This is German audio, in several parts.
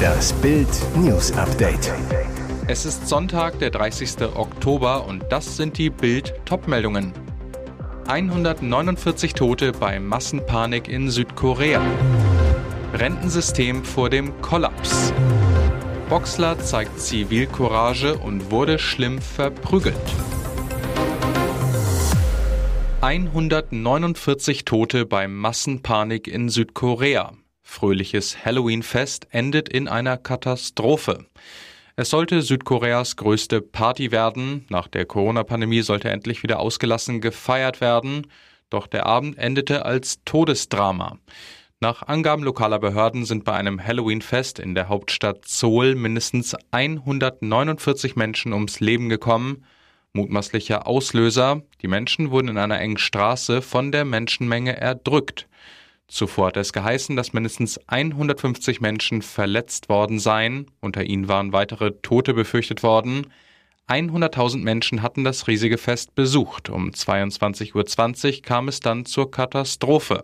Das Bild News Update. Es ist Sonntag, der 30. Oktober und das sind die Bild Topmeldungen. 149 Tote bei Massenpanik in Südkorea. Rentensystem vor dem Kollaps. Boxler zeigt Zivilcourage und wurde schlimm verprügelt. 149 Tote bei Massenpanik in Südkorea. Fröhliches Halloween-Fest endet in einer Katastrophe. Es sollte Südkoreas größte Party werden. Nach der Corona-Pandemie sollte endlich wieder ausgelassen gefeiert werden. Doch der Abend endete als Todesdrama. Nach Angaben lokaler Behörden sind bei einem Halloween-Fest in der Hauptstadt Seoul mindestens 149 Menschen ums Leben gekommen mutmaßlicher Auslöser. Die Menschen wurden in einer engen Straße von der Menschenmenge erdrückt. Zuvor hat es geheißen, dass mindestens 150 Menschen verletzt worden seien. Unter ihnen waren weitere Tote befürchtet worden. 100.000 Menschen hatten das riesige Fest besucht. Um 22.20 Uhr kam es dann zur Katastrophe.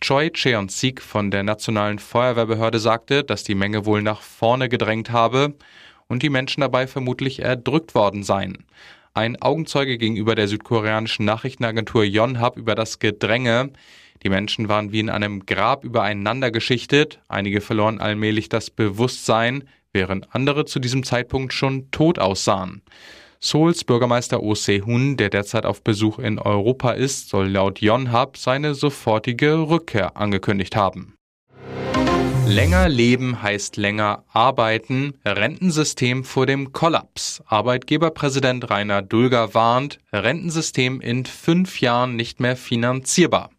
Choi Cheon-sik von der Nationalen Feuerwehrbehörde sagte, dass die Menge wohl nach vorne gedrängt habe und die Menschen dabei vermutlich erdrückt worden seien. Ein Augenzeuge gegenüber der südkoreanischen Nachrichtenagentur Yonhap über das Gedränge. Die Menschen waren wie in einem Grab übereinander geschichtet. Einige verloren allmählich das Bewusstsein, während andere zu diesem Zeitpunkt schon tot aussahen. Seouls Bürgermeister Oh Se-hun, der derzeit auf Besuch in Europa ist, soll laut Yonhap seine sofortige Rückkehr angekündigt haben. Länger leben heißt länger arbeiten. Rentensystem vor dem Kollaps. Arbeitgeberpräsident Rainer Dulger warnt, Rentensystem in fünf Jahren nicht mehr finanzierbar.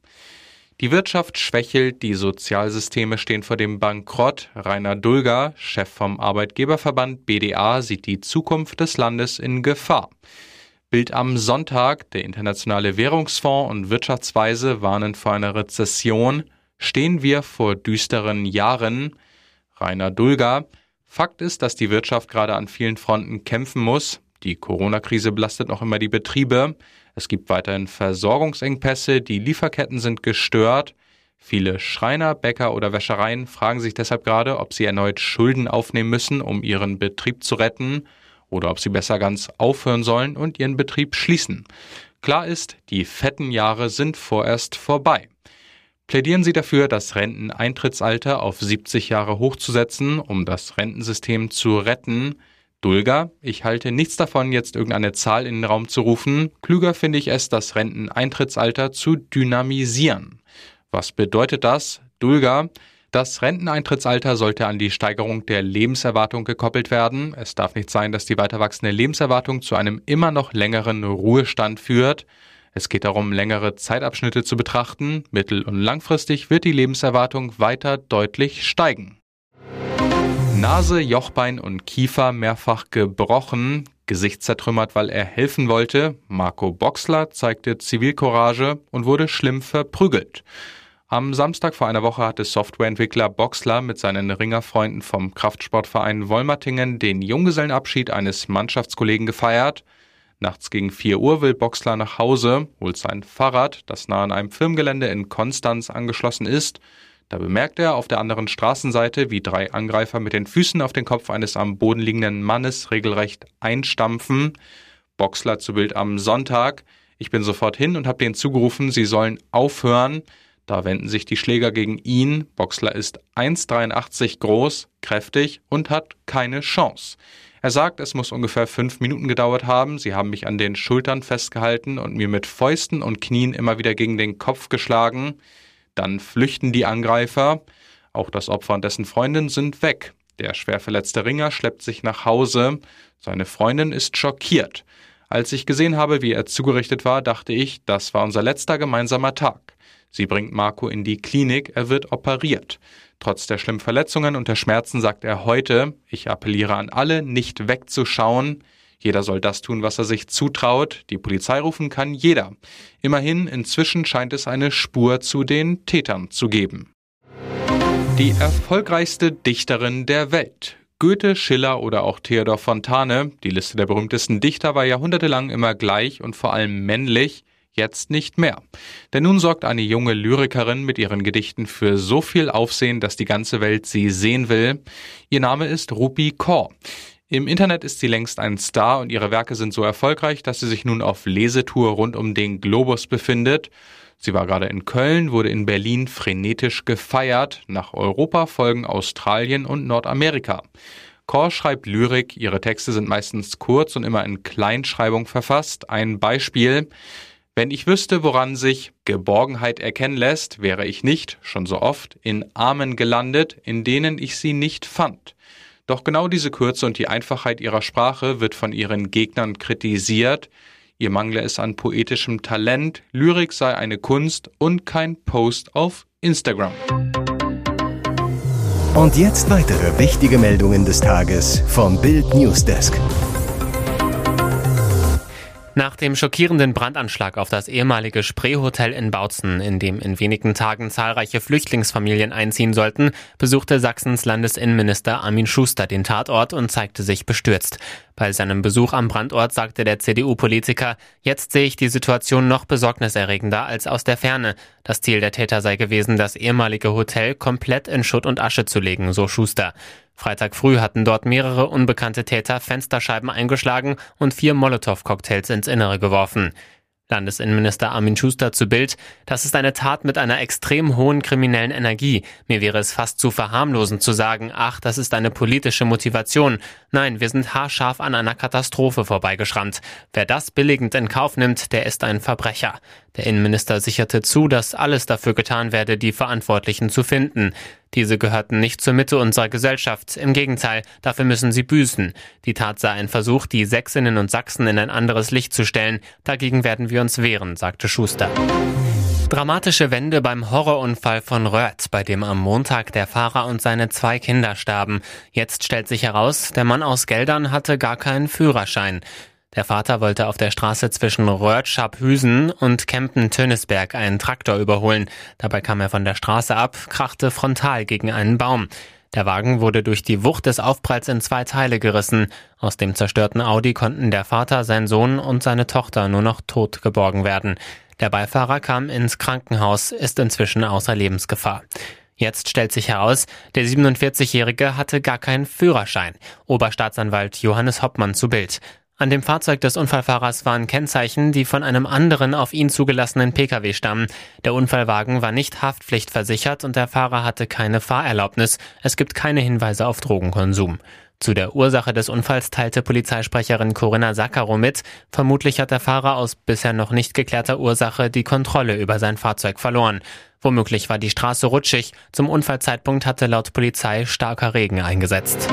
Die Wirtschaft schwächelt, die Sozialsysteme stehen vor dem Bankrott. Rainer Dulger, Chef vom Arbeitgeberverband BDA, sieht die Zukunft des Landes in Gefahr. Bild am Sonntag, der Internationale Währungsfonds und Wirtschaftsweise warnen vor einer Rezession stehen wir vor düsteren Jahren. Rainer Dulger. Fakt ist, dass die Wirtschaft gerade an vielen Fronten kämpfen muss. Die Corona-Krise belastet noch immer die Betriebe. Es gibt weiterhin Versorgungsengpässe, die Lieferketten sind gestört. Viele Schreiner, Bäcker oder Wäschereien fragen sich deshalb gerade, ob sie erneut Schulden aufnehmen müssen, um ihren Betrieb zu retten, oder ob sie besser ganz aufhören sollen und ihren Betrieb schließen. Klar ist, die fetten Jahre sind vorerst vorbei. Plädieren Sie dafür, das Renteneintrittsalter auf 70 Jahre hochzusetzen, um das Rentensystem zu retten? Dulger, ich halte nichts davon, jetzt irgendeine Zahl in den Raum zu rufen. Klüger finde ich es, das Renteneintrittsalter zu dynamisieren. Was bedeutet das? Dulger, das Renteneintrittsalter sollte an die Steigerung der Lebenserwartung gekoppelt werden. Es darf nicht sein, dass die weiter wachsende Lebenserwartung zu einem immer noch längeren Ruhestand führt. Es geht darum, längere Zeitabschnitte zu betrachten. Mittel- und langfristig wird die Lebenserwartung weiter deutlich steigen. Nase, Jochbein und Kiefer mehrfach gebrochen, Gesicht zertrümmert, weil er helfen wollte. Marco Boxler zeigte Zivilcourage und wurde schlimm verprügelt. Am Samstag vor einer Woche hatte Softwareentwickler Boxler mit seinen Ringerfreunden vom Kraftsportverein Wolmertingen den Junggesellenabschied eines Mannschaftskollegen gefeiert. Nachts gegen 4 Uhr will Boxler nach Hause, holt sein Fahrrad, das nah an einem Firmengelände in Konstanz angeschlossen ist. Da bemerkt er auf der anderen Straßenseite, wie drei Angreifer mit den Füßen auf den Kopf eines am Boden liegenden Mannes regelrecht einstampfen. Boxler zu Bild am Sonntag. Ich bin sofort hin und habe denen zugerufen, sie sollen aufhören. Da wenden sich die Schläger gegen ihn. Boxler ist 1,83 groß, kräftig und hat keine Chance. Er sagt, es muss ungefähr fünf Minuten gedauert haben. Sie haben mich an den Schultern festgehalten und mir mit Fäusten und Knien immer wieder gegen den Kopf geschlagen. Dann flüchten die Angreifer. Auch das Opfer und dessen Freundin sind weg. Der schwer verletzte Ringer schleppt sich nach Hause. Seine Freundin ist schockiert. Als ich gesehen habe, wie er zugerichtet war, dachte ich, das war unser letzter gemeinsamer Tag. Sie bringt Marco in die Klinik, er wird operiert. Trotz der schlimmen Verletzungen und der Schmerzen sagt er heute, ich appelliere an alle, nicht wegzuschauen. Jeder soll das tun, was er sich zutraut. Die Polizei rufen kann jeder. Immerhin, inzwischen scheint es eine Spur zu den Tätern zu geben. Die erfolgreichste Dichterin der Welt. Goethe, Schiller oder auch Theodor Fontane, die Liste der berühmtesten Dichter war jahrhundertelang immer gleich und vor allem männlich. jetzt nicht mehr. Denn nun sorgt eine junge Lyrikerin mit ihren Gedichten für so viel Aufsehen, dass die ganze Welt sie sehen will. Ihr Name ist Rupi Kaur. Im Internet ist sie längst ein Star und ihre Werke sind so erfolgreich, dass sie sich nun auf Lesetour rund um den Globus befindet. Sie war gerade in Köln, wurde in Berlin frenetisch gefeiert. Nach Europa folgen Australien und Nordamerika. Kor schreibt Lyrik, ihre Texte sind meistens kurz und immer in Kleinschreibung verfasst. Ein Beispiel. Wenn ich wüsste, woran sich Geborgenheit erkennen lässt, wäre ich nicht, schon so oft, in Armen gelandet, in denen ich sie nicht fand. Doch genau diese Kürze und die Einfachheit ihrer Sprache wird von ihren Gegnern kritisiert. Ihr mangle es an poetischem Talent, Lyrik sei eine Kunst und kein Post auf Instagram. Und jetzt weitere wichtige Meldungen des Tages vom Bild Newsdesk. Nach dem schockierenden Brandanschlag auf das ehemalige Spreehotel in Bautzen, in dem in wenigen Tagen zahlreiche Flüchtlingsfamilien einziehen sollten, besuchte Sachsens Landesinnenminister Armin Schuster den Tatort und zeigte sich bestürzt. Bei seinem Besuch am Brandort sagte der CDU-Politiker, jetzt sehe ich die Situation noch besorgniserregender als aus der Ferne. Das Ziel der Täter sei gewesen, das ehemalige Hotel komplett in Schutt und Asche zu legen, so Schuster. Freitag früh hatten dort mehrere unbekannte Täter Fensterscheiben eingeschlagen und vier Molotow-Cocktails ins Innere geworfen. Landesinnenminister Armin Schuster zu Bild, das ist eine Tat mit einer extrem hohen kriminellen Energie. Mir wäre es fast zu verharmlosen zu sagen, ach, das ist eine politische Motivation. Nein, wir sind haarscharf an einer Katastrophe vorbeigeschrammt. Wer das billigend in Kauf nimmt, der ist ein Verbrecher. Der Innenminister sicherte zu, dass alles dafür getan werde, die Verantwortlichen zu finden. Diese gehörten nicht zur Mitte unserer Gesellschaft. Im Gegenteil, dafür müssen sie büßen. Die Tat sei ein Versuch, die Sächsinnen und Sachsen in ein anderes Licht zu stellen. Dagegen werden wir uns wehren, sagte Schuster. Dramatische Wende beim Horrorunfall von Röhrt, bei dem am Montag der Fahrer und seine zwei Kinder starben. Jetzt stellt sich heraus, der Mann aus Geldern hatte gar keinen Führerschein. Der Vater wollte auf der Straße zwischen Röhrtschap-Hüsen und Kempen-Tönisberg einen Traktor überholen. Dabei kam er von der Straße ab, krachte frontal gegen einen Baum. Der Wagen wurde durch die Wucht des Aufpralls in zwei Teile gerissen. Aus dem zerstörten Audi konnten der Vater, sein Sohn und seine Tochter nur noch tot geborgen werden. Der Beifahrer kam ins Krankenhaus, ist inzwischen außer Lebensgefahr. Jetzt stellt sich heraus, der 47-Jährige hatte gar keinen Führerschein. Oberstaatsanwalt Johannes Hoppmann zu Bild. An dem Fahrzeug des Unfallfahrers waren Kennzeichen, die von einem anderen auf ihn zugelassenen Pkw stammen. Der Unfallwagen war nicht haftpflichtversichert und der Fahrer hatte keine Fahrerlaubnis. Es gibt keine Hinweise auf Drogenkonsum. Zu der Ursache des Unfalls teilte Polizeisprecherin Corinna Saccaro mit. Vermutlich hat der Fahrer aus bisher noch nicht geklärter Ursache die Kontrolle über sein Fahrzeug verloren. Womöglich war die Straße rutschig. Zum Unfallzeitpunkt hatte laut Polizei starker Regen eingesetzt.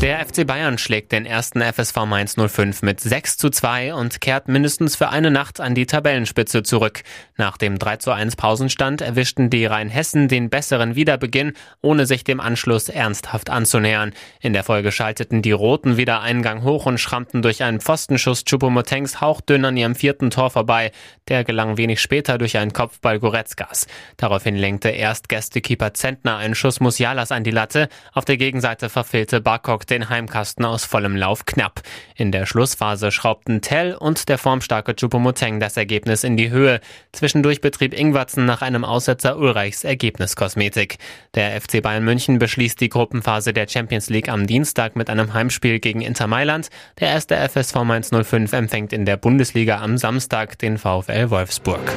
Der FC Bayern schlägt den ersten FSV Mainz 05 mit 6 zu 2 und kehrt mindestens für eine Nacht an die Tabellenspitze zurück. Nach dem 3 zu 1 Pausenstand erwischten die Rheinhessen den besseren Wiederbeginn, ohne sich dem Anschluss ernsthaft anzunähern. In der Folge schalteten die Roten wieder einen Gang hoch und schrammten durch einen Pfostenschuss Chupomotengs hauchdünn an ihrem vierten Tor vorbei. Der gelang wenig später durch einen Kopfball Goretzkas. Daraufhin lenkte erst Gästekeeper Zentner einen Schuss Musialas an die Latte. Auf der Gegenseite verfehlte Barkok den Heimkasten aus vollem Lauf knapp. In der Schlussphase schraubten Tell und der formstarke Chupomoteng das Ergebnis in die Höhe. Zwischendurch betrieb Ingwatzen nach einem Aussetzer Ulreichs Ergebniskosmetik. Der FC Bayern München beschließt die Gruppenphase der Champions League am Dienstag mit einem Heimspiel gegen Inter Mailand. Der erste FSV Mainz 05 empfängt in der Bundesliga am Samstag den VfL Wolfsburg.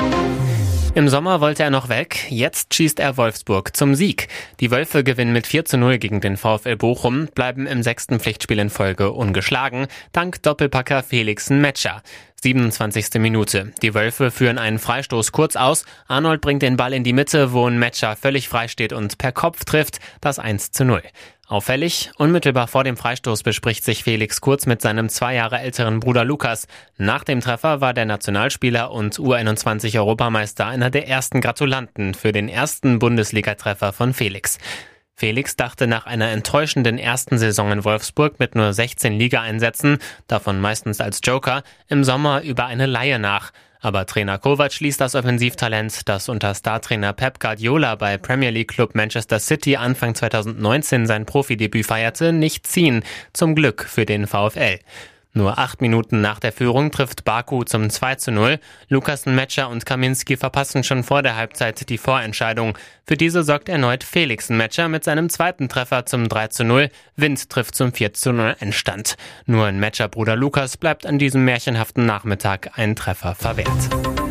Im Sommer wollte er noch weg, jetzt schießt er Wolfsburg zum Sieg. Die Wölfe gewinnen mit 4 zu 0 gegen den VfL Bochum, bleiben im sechsten Pflichtspiel in Folge ungeschlagen, dank Doppelpacker Felixen Metscher. 27. Minute. Die Wölfe führen einen Freistoß kurz aus. Arnold bringt den Ball in die Mitte, wo ein Matcher völlig frei steht und per Kopf trifft. Das 1 zu 0. Auffällig, unmittelbar vor dem Freistoß bespricht sich Felix Kurz mit seinem zwei Jahre älteren Bruder Lukas. Nach dem Treffer war der Nationalspieler und U21-Europameister einer der ersten Gratulanten für den ersten Bundesligatreffer von Felix. Felix dachte nach einer enttäuschenden ersten Saison in Wolfsburg mit nur 16 Ligaeinsätzen, davon meistens als Joker, im Sommer über eine Laie nach. Aber Trainer Kovac ließ das Offensivtalent, das unter Startrainer Pep Guardiola bei Premier League Club Manchester City Anfang 2019 sein Profidebüt feierte, nicht ziehen. Zum Glück für den VfL. Nur acht Minuten nach der Führung trifft Baku zum 2 zu 0. Lukasen, Metscher und Kaminski verpassen schon vor der Halbzeit die Vorentscheidung. Für diese sorgt erneut Felix Metscher mit seinem zweiten Treffer zum 3 zu 0. Wind trifft zum 4 zu 0 Endstand. Nur in Metscher Bruder Lukas bleibt an diesem märchenhaften Nachmittag ein Treffer verwehrt.